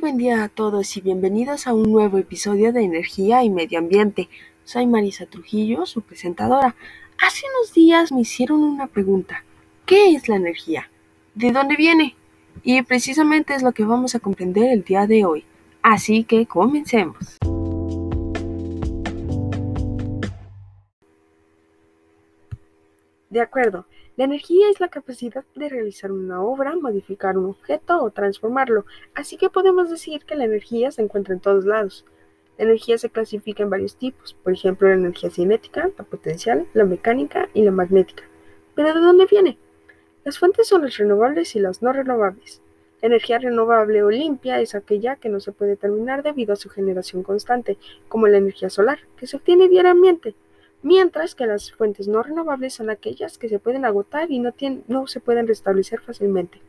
buen día a todos y bienvenidos a un nuevo episodio de Energía y Medio Ambiente. Soy Marisa Trujillo, su presentadora. Hace unos días me hicieron una pregunta. ¿Qué es la energía? ¿De dónde viene? Y precisamente es lo que vamos a comprender el día de hoy. Así que comencemos. De acuerdo, la energía es la capacidad de realizar una obra, modificar un objeto o transformarlo, así que podemos decir que la energía se encuentra en todos lados. La energía se clasifica en varios tipos, por ejemplo la energía cinética, la potencial, la mecánica y la magnética. ¿Pero de dónde viene? Las fuentes son las renovables y las no renovables. La energía renovable o limpia es aquella que no se puede terminar debido a su generación constante, como la energía solar, que se obtiene diariamente mientras que las fuentes no renovables son aquellas que se pueden agotar y no, no se pueden restablecer fácilmente.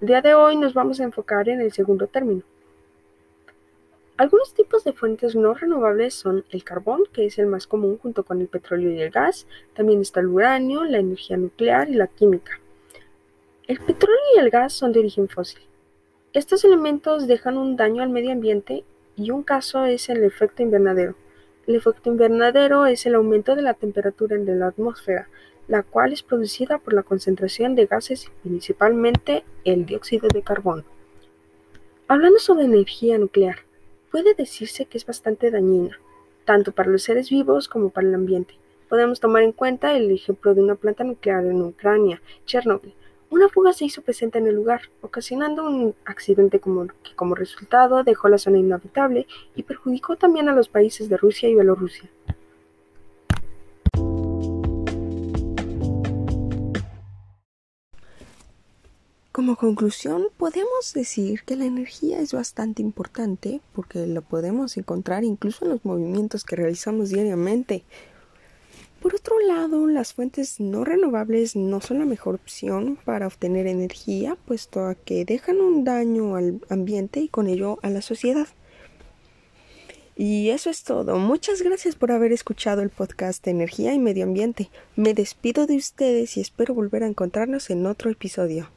El día de hoy nos vamos a enfocar en el segundo término. Algunos tipos de fuentes no renovables son el carbón, que es el más común junto con el petróleo y el gas, también está el uranio, la energía nuclear y la química. El petróleo y el gas son de origen fósil. Estos elementos dejan un daño al medio ambiente y un caso es el efecto invernadero. El efecto invernadero es el aumento de la temperatura en la atmósfera, la cual es producida por la concentración de gases, principalmente el dióxido de carbono. Hablando sobre energía nuclear, puede decirse que es bastante dañina, tanto para los seres vivos como para el ambiente. Podemos tomar en cuenta el ejemplo de una planta nuclear en Ucrania, Chernobyl, una fuga se hizo presente en el lugar, ocasionando un accidente que como resultado dejó la zona inhabitable y perjudicó también a los países de Rusia y Bielorrusia. Como conclusión, podemos decir que la energía es bastante importante porque la podemos encontrar incluso en los movimientos que realizamos diariamente, por otro lado, las fuentes no renovables no son la mejor opción para obtener energía, puesto a que dejan un daño al ambiente y con ello a la sociedad. Y eso es todo. Muchas gracias por haber escuchado el podcast de Energía y Medio Ambiente. Me despido de ustedes y espero volver a encontrarnos en otro episodio.